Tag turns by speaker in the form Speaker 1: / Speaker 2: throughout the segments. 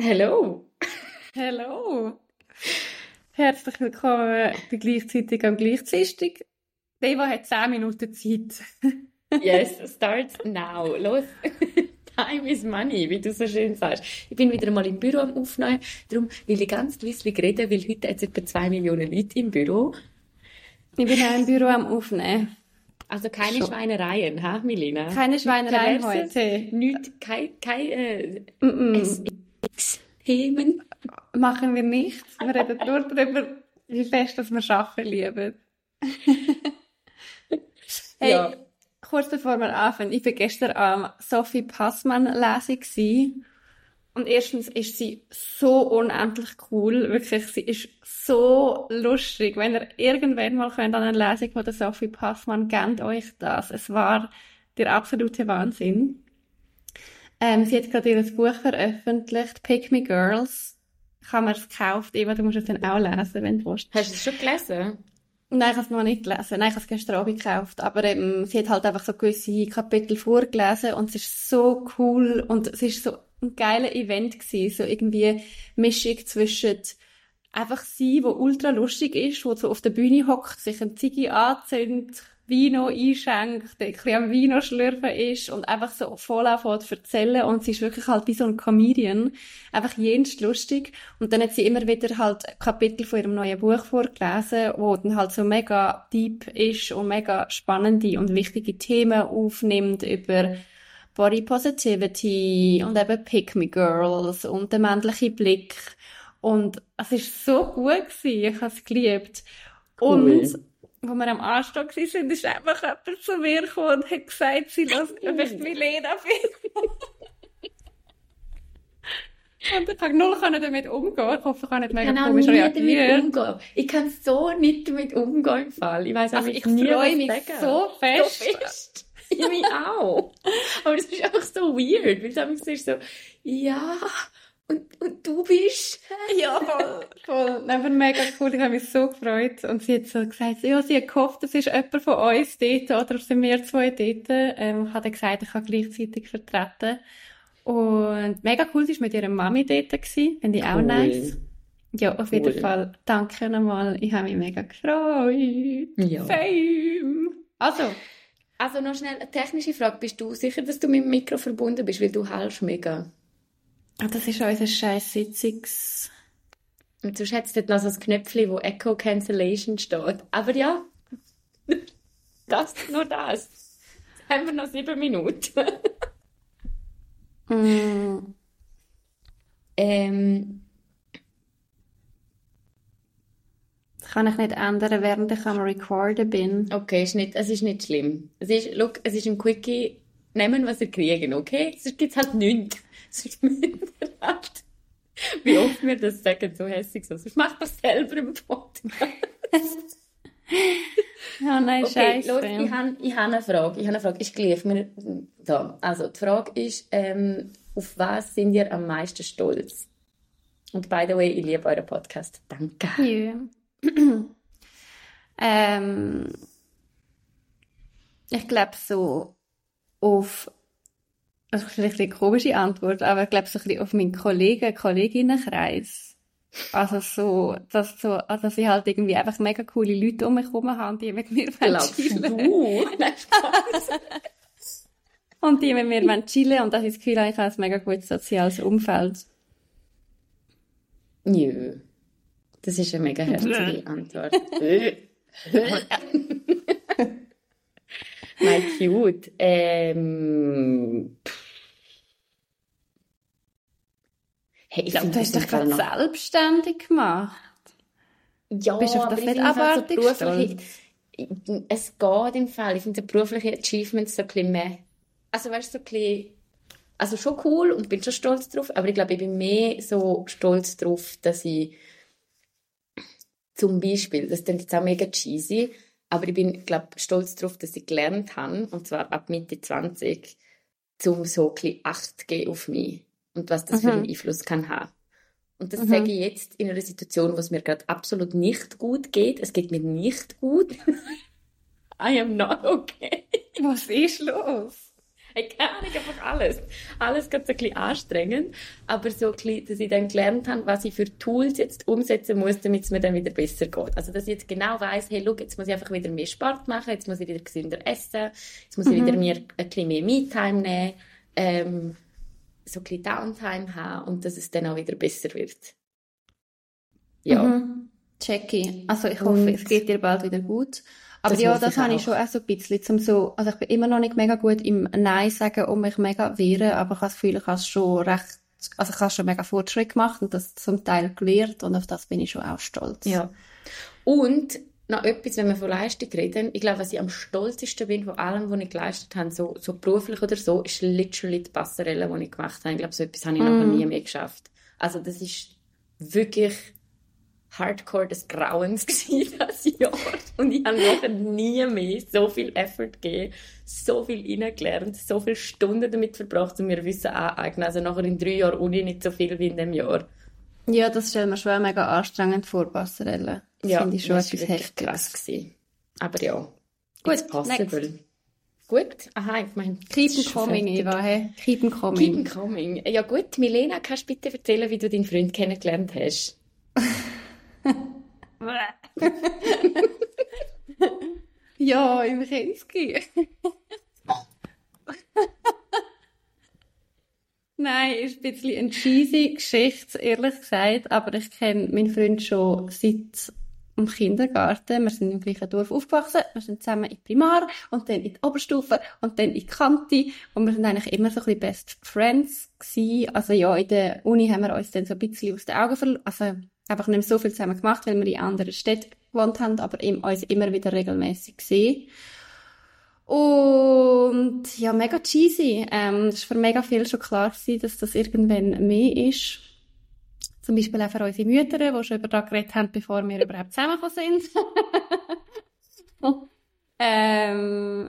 Speaker 1: Hallo.
Speaker 2: Hallo. Herzlich willkommen bei gleichzeitig am Gleichzeitig. Deva hat 10 Minuten Zeit.
Speaker 1: yes, start now. Los. Time is money, wie du so schön sagst. Ich bin wieder einmal im Büro am Aufnehmen. Darum will ich ganz wisslich reden, weil heute jetzt etwa 2 Millionen Leute im Büro.
Speaker 2: Ich bin auch im Büro am Aufnehmen.
Speaker 1: Also keine Schon. Schweinereien, ha, Milena?
Speaker 2: Keine Schweinereien heute.
Speaker 1: Nicht, kein, kein, äh, mm -mm. Themen.
Speaker 2: Machen wir nicht. Wir reden nur darüber, wie fest dass wir arbeiten lieben. hey, ja. kurz bevor wir anfangen, ich war gestern am Sophie Passmann Lesung und erstens ist sie so unendlich cool, wirklich, sie ist so lustig. Wenn ihr irgendwann mal könnt an einer Lesung von der Sophie Passmann, gebt euch das. Es war der absolute Wahnsinn. Ähm, sie hat gerade ihr Buch veröffentlicht, Pick Me Girls. Kann man es gekauft. Eva, du musst es dann auch lesen, wenn du willst.
Speaker 1: Hast du es schon gelesen?
Speaker 2: Nein, ich habe es noch nicht gelesen. Nein, ich habe es gestern Abend gekauft. Aber ähm, sie hat halt einfach so gewisse Kapitel vorgelesen und es ist so cool und es ist so ein geiler Event gewesen. So irgendwie Mischung zwischen einfach sie, wo ultra lustig ist, wo so auf der Bühne hockt, sich ein Ziggy anzündet, Vino einschenkt, ein bisschen am Vino schlürfen ist und einfach so voll anfängt zu erzählen und sie ist wirklich halt wie so ein Comedian, einfach jenst lustig. Und dann hat sie immer wieder halt Kapitel von ihrem neuen Buch vorgelesen, wo dann halt so mega deep ist und mega spannende und wichtige Themen aufnimmt über Body Positivity und eben Pick Me Girls und der männliche Blick. Und es ist so gut gewesen, ich habe es geliebt. Cool. und wo wir am Anstock waren, ist einfach jemand zu mir gekommen und hat gesagt, sie lässt, du Milena Und ich kann null damit umgehen. Ich hoffe, ich kann nicht mega
Speaker 1: komisch reagieren. Ich kann so nicht damit umgehen im Fall. Ich weiss
Speaker 2: also, ich freue mich sagen. so fest. So fest.
Speaker 1: ich mich auch. Aber es ist auch so weird, weil es ist so, ja, und, und du bist?
Speaker 2: ja, voll. voll. Aber mega cool, ich habe mich so gefreut. Und sie hat so gesagt, ja, sie hat gehofft, es ist jemand von uns dort, oder sind wir zwei dort. Ähm, hat gesagt, ich kann gleichzeitig vertreten. Und mega cool, sie war mit ihrer Mami dort gewesen. Finde ich cool. auch nice. Ja, auf cool. jeden Fall. Danke nochmal. Ich habe mich mega gefreut. Ja. Fame. Also.
Speaker 1: Also noch schnell eine technische Frage. Bist du sicher, dass du mit dem Mikro verbunden bist? Weil du hältst mega.
Speaker 2: Ah, das ist unser scheiß Sitzungs...
Speaker 1: Und sonst hättest du noch so ein Knöpfchen, wo Echo Cancellation steht. Aber ja, das, nur das. Jetzt haben wir noch sieben Minuten. mm. ähm,
Speaker 2: das kann ich nicht ändern, während ich am Recorden bin.
Speaker 1: Okay, ist nicht, es ist nicht schlimm. Es ist, look, es ist ein Quickie. Nehmen, was ihr kriegen, okay? Sonst gibt es halt nichts. Sonst Minderheit. Wie oft wir das sagen, so hässlich so. Sonst macht das selber im Podcast.
Speaker 2: ja, nein, okay, scheiße.
Speaker 1: Los, ich habe ich hab eine Frage. Ich habe eine Frage. Ich gelief mir da. Also, die Frage ist, ähm, auf was sind ihr am meisten stolz? Und by the way, ich liebe euren Podcast. Danke.
Speaker 2: Ja. ähm, ich glaube so auf also vielleicht eine komische Antwort, aber ich glaube so ein bisschen auf meinen Kollegen, Kolleginnenkreis. Also so, dass so, also dass ich halt irgendwie einfach mega coole Leute um mich herum habe, die mit mir
Speaker 1: chillen. du?
Speaker 2: und die mit mir chillen und das ist das Gefühl, ich habe ein mega gutes soziales Umfeld.
Speaker 1: Nö. Das ist eine mega herzliche Antwort. My cute. Ähm,
Speaker 2: hey, ich glaube, du hast dich gerade selbstständig gemacht.
Speaker 1: Ja,
Speaker 2: Bist du auf das nicht abartig halt
Speaker 1: so Es geht im Fall. Ich finde berufliche Achievements so ein bisschen mehr. Also weißt du, so ein bisschen, also schon cool und bin schon stolz drauf, aber ich glaube, ich bin mehr so stolz drauf, dass ich zum Beispiel, das klingt jetzt auch mega cheesy, aber ich bin, glaube stolz darauf, dass ich gelernt habe, und zwar ab Mitte 20, zum so ein bisschen Acht geben auf mich und was das mhm. für einen Einfluss kann haben. Und das mhm. sage ich jetzt in einer Situation, wo es mir gerade absolut nicht gut geht. Es geht mir nicht gut. I am not okay.
Speaker 2: Was ist los?
Speaker 1: Keine Ahnung, einfach alles. Alles geht so ein bisschen anstrengend, aber so ein bisschen, dass ich dann gelernt habe, was ich für Tools jetzt umsetzen muss, damit es mir dann wieder besser geht. Also, dass ich jetzt genau weiss, hey, look, jetzt muss ich einfach wieder mehr Sport machen, jetzt muss ich wieder gesünder essen, jetzt muss ich wieder mir ein bisschen mehr Me-Time nehmen, ähm, so ein bisschen Downtime haben und dass es dann auch wieder besser wird. Ja.
Speaker 2: Mhm. Checky. Also ich hoffe,
Speaker 1: Und-
Speaker 2: es geht dir bald wieder gut. Aber
Speaker 1: Das
Speaker 2: ja, das habe ich schon auch so ein bisschen zum so, also ich bin immer noch nicht mega gut im Nein sagen und mich mega wehren, aber ich habe das Gefühl, ich habe schon recht, also ich habe schon mega Fortschritt gemacht und das zum Teil gelernt und auf das bin ich schon auch stolz.
Speaker 1: Ja. Und noch etwas, wenn wir von Leistung reden, ich glaube, was ich am stolzesten bin von allem, was ich geleistet habe, so, so beruflich oder so, ist literally die Passerelle, die ich gemacht habe. Ich glaube, so etwas habe ich noch nie mehr geschafft. Also das ist wirklich hardcore des Grauens gewesen, das Jahr. Und ich habe nachher nie mehr so viel Effort gegeben, so viel reingelernt, so viele Stunden damit verbracht, um mir Wissen aneignen. Also nachher in drei Jahren Uni nicht so viel wie in dem Jahr.
Speaker 2: Ja, das stellen wir schon mega anstrengend vor, Passerelle. Das finde ich schon
Speaker 1: das
Speaker 2: etwas Heftiges.
Speaker 1: krass. Gewesen. Aber ja.
Speaker 2: Gut,
Speaker 1: possible. Gut. Aha, ich meine,
Speaker 2: Keep coming,
Speaker 1: fertig.
Speaker 2: Eva, hey? Keep them
Speaker 1: Keep
Speaker 2: coming.
Speaker 1: them coming. Ja gut, Milena, kannst du bitte erzählen, wie du deinen Freund kennengelernt hast?
Speaker 2: Ja, im Kinski. Nein, ist ein bisschen eine cheesy Geschichte, ehrlich gesagt, aber ich kenne meinen Freund schon seit dem Kindergarten. Wir sind im gleichen Dorf aufgewachsen, wir sind zusammen in die Primar und dann in die Oberstufe und dann in die Kante und wir sind eigentlich immer so ein bisschen Best Friends gewesen. Also ja, in der Uni haben wir uns dann so ein bisschen aus den Augen verloren, also einfach nicht mehr so viel zusammen gemacht, weil wir in anderen Städten gewohnt haben, aber uns immer wieder regelmäßig gesehen. Und ja, mega cheesy. Ähm, es war für mega viel schon klar gewesen, dass das irgendwann mehr ist. Zum Beispiel auch für unsere Mütter, die schon über das geredet haben, bevor wir überhaupt zusammengekommen sind. ähm,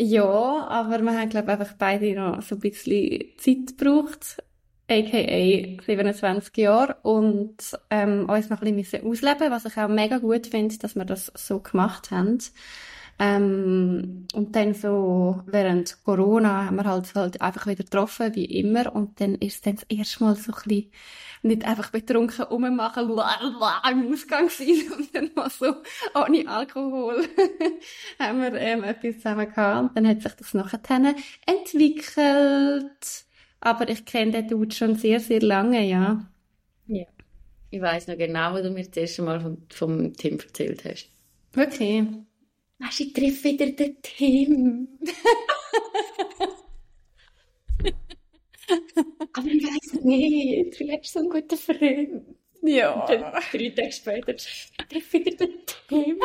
Speaker 2: ja, aber wir haben, glaube ich, einfach beide noch so ein bisschen Zeit gebraucht, aka 27 Jahre, und ähm, uns noch ein bisschen ausleben was ich auch mega gut finde, dass wir das so gemacht haben. Ähm, und dann so während Corona haben wir halt, halt einfach wieder getroffen, wie immer. Und dann ist es dann das erste Mal so ein bisschen nicht einfach betrunken rummachen im Ausgang sein, sondern mal so ohne Alkohol haben wir ähm, etwas zusammen gehabt. Und dann hat sich das nachher entwickelt. Aber ich kenne den Dude schon sehr, sehr lange, ja.
Speaker 1: Ja. Ich weiß noch genau, wo du mir das erste Mal vom, vom Tim erzählt hast.
Speaker 2: Wirklich.
Speaker 1: Weißt du, ich treffe wieder den Tim. Aber ich weiß nicht, vielleicht so ein guter Freund.
Speaker 2: Ja.
Speaker 1: Und dann drei Tage später, ich treffe wieder den Tim.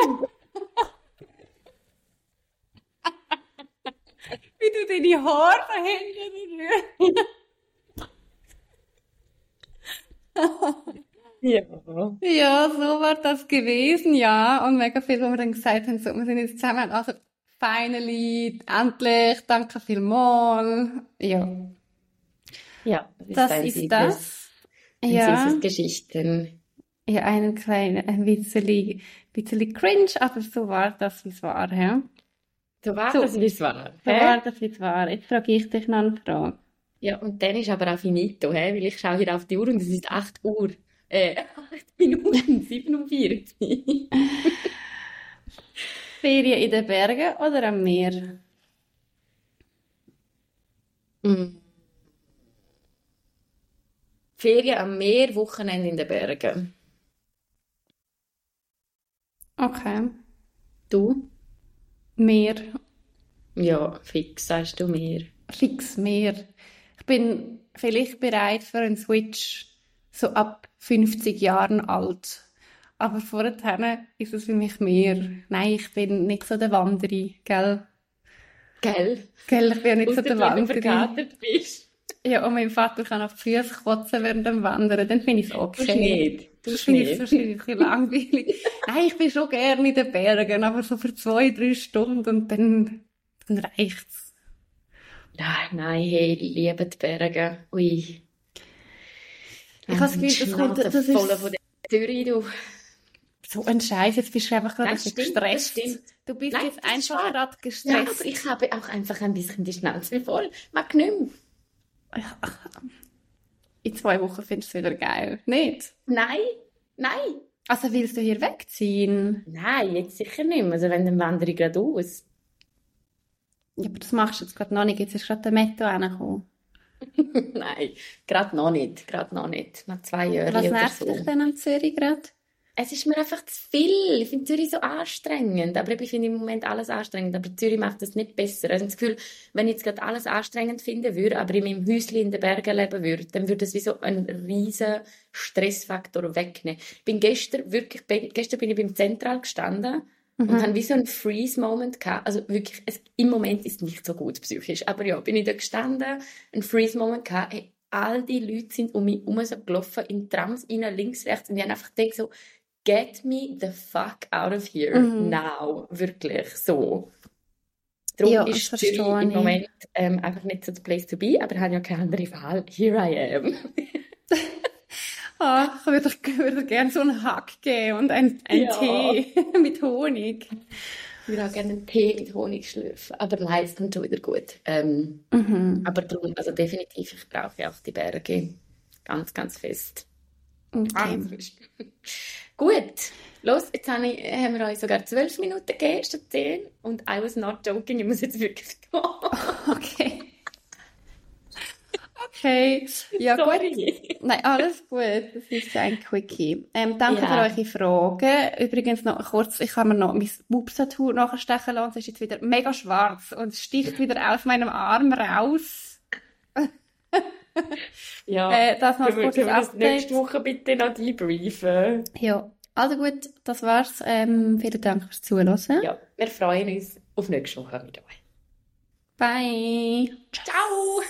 Speaker 2: Wie du deine Haare verhindern
Speaker 1: Ja.
Speaker 2: Ja, so war das gewesen, ja. Und mega viel, wo wir dann gesagt haben, so, wir sind jetzt zusammen, also, finally, endlich, danke vielmals. Ja,
Speaker 1: Ja,
Speaker 2: das
Speaker 1: ein
Speaker 2: ist
Speaker 1: süßes-
Speaker 2: das.
Speaker 1: Ein
Speaker 2: Ja,
Speaker 1: süßes Geschichten.
Speaker 2: ja, einen kleinen, ein bisschen, bisschen cringe, aber so war das, wie es war, ja.
Speaker 1: So war
Speaker 2: So.
Speaker 1: das, wie es war.
Speaker 2: So
Speaker 1: hä?
Speaker 2: war das, wie es war. Jetzt frage ich dich noch eine Frage.
Speaker 1: Ja, und dann ist aber auch finito, hä? weil ich schaue hier auf die Uhr und es ist 8 Uhr. Äh, 8 Minuten, 47.
Speaker 2: Ferien in den Bergen oder am Meer?
Speaker 1: Mm. Ferien am Meer, Wochenende in den Bergen.
Speaker 2: Okay.
Speaker 1: Du?
Speaker 2: Meer.
Speaker 1: Ja, fix, sagst du Meer.
Speaker 2: Fix mehr. Ich bin vielleicht bereit für einen Switch so ab 50 Jahren alt. Aber vorher ist es für mich mehr. Nein, ich bin nicht so der Wanderer, gell?
Speaker 1: Gell?
Speaker 2: Gell, ich bin nicht so der
Speaker 1: wenn du
Speaker 2: Wanderer.
Speaker 1: bist.
Speaker 2: Ja, und mein Vater kann auf die Füße kotzen während dem Wandern, dann finde ich es okay.
Speaker 1: nicht. Du
Speaker 2: Das finde ich
Speaker 1: nicht.
Speaker 2: wahrscheinlich ein bisschen langweilig. Nein, ich bin schon gerne in den Bergen, aber so für zwei, drei Stunden und dann, dann reicht's.
Speaker 1: Nein, nein, hey, ich liebe die Berge. Ui.
Speaker 2: Ich habe das Gefühl, das kommt, das
Speaker 1: voll
Speaker 2: ist
Speaker 1: von der Zürich, du.
Speaker 2: so ein Scheiß, jetzt bist du einfach gerade
Speaker 1: Das
Speaker 2: ein bisschen
Speaker 1: stimmt, das
Speaker 2: gestresst.
Speaker 1: stimmt.
Speaker 2: Du bist
Speaker 1: Nein,
Speaker 2: jetzt einfach gerade
Speaker 1: Ja,
Speaker 2: gestresst.
Speaker 1: aber ich habe auch einfach ein bisschen die Schnauze voll. Mag nicht mehr.
Speaker 2: In zwei Wochen findest du es wieder geil. Nicht?
Speaker 1: Nein, nein,
Speaker 2: Also willst du hier wegziehen?
Speaker 1: nein, jetzt sicher nicht mehr. Also wenn, dann wandere ich gerade aus.
Speaker 2: Ja, aber das machst du jetzt gerade noch nicht. Jetzt ist gerade der Metto angekommen.
Speaker 1: Nein, gerade noch nicht, gerade noch nicht. Nach zwei Jahren
Speaker 2: Was nervt
Speaker 1: so.
Speaker 2: dich denn an Zürich gerade?
Speaker 1: Es ist mir einfach zu viel. Ich finde Zürich so anstrengend. Aber ich finde im Moment alles anstrengend. Aber Zürich macht das nicht besser. Also ich habe das Gefühl, wenn ich jetzt gerade alles anstrengend finden würde, aber in meinem Häuschen in den Bergen leben würde, dann würde es wie so einen riesen Stressfaktor wegnehmen. Ich bin gestern wirklich, gestern bin ich beim Zentral gestanden und habe wie so einen Freeze-Moment gehabt. Also wirklich, es, im Moment ist es nicht so gut psychisch. Aber ja, bin ich da gestanden, einen Freeze-Moment gehabt. Hey, all die Leute sind um mich herum so gelaufen, in Trams rein, links, rechts. Und ich habe einfach gedacht so, get me the fuck out of here
Speaker 2: Mhm.
Speaker 1: now. Wirklich, so. Darum
Speaker 2: Ja,
Speaker 1: ist Zürich im. Moment ähm, einfach nicht so the place to be, aber ich habe ja keine andere Wahl. Here I am.
Speaker 2: Ah, ich würde, würde gerne so einen Hack geben und einen, einen
Speaker 1: Ja.
Speaker 2: Tee mit Honig.
Speaker 1: Ich würde auch gerne einen Tee mit Honig schlürfen, aber es kommt schon wieder gut. Ähm,
Speaker 2: Mhm.
Speaker 1: aber darum, also definitiv, ich brauche auch die Berge ganz, ganz fest.
Speaker 2: Okay.
Speaker 1: Gut, los, jetzt habe ich, haben wir euch sogar zwölf Minuten gegeben statt zehn und I was not joking, ich muss jetzt wirklich gehen.
Speaker 2: Okay. Okay. Ja, gut.
Speaker 1: Sorry.
Speaker 2: Nein, alles gut. Das ist ein Quickie. Ähm, danke
Speaker 1: Ja.
Speaker 2: für eure Fragen. Übrigens noch kurz, ich habe mir noch mein Wupstatur nachstechen lassen. Es ist jetzt wieder mega schwarz und es sticht wieder aus meinem Arm raus.
Speaker 1: Ja,
Speaker 2: Äh, das noch
Speaker 1: können wir,
Speaker 2: kurz
Speaker 1: können wir das
Speaker 2: Update.
Speaker 1: nächste Woche bitte noch debriefen?
Speaker 2: Ja, also gut, das war's. Ähm, vielen Dank fürs Zuhören.
Speaker 1: Ja, wir freuen uns auf nächste Woche mit euch.
Speaker 2: Bye.
Speaker 1: Ciao!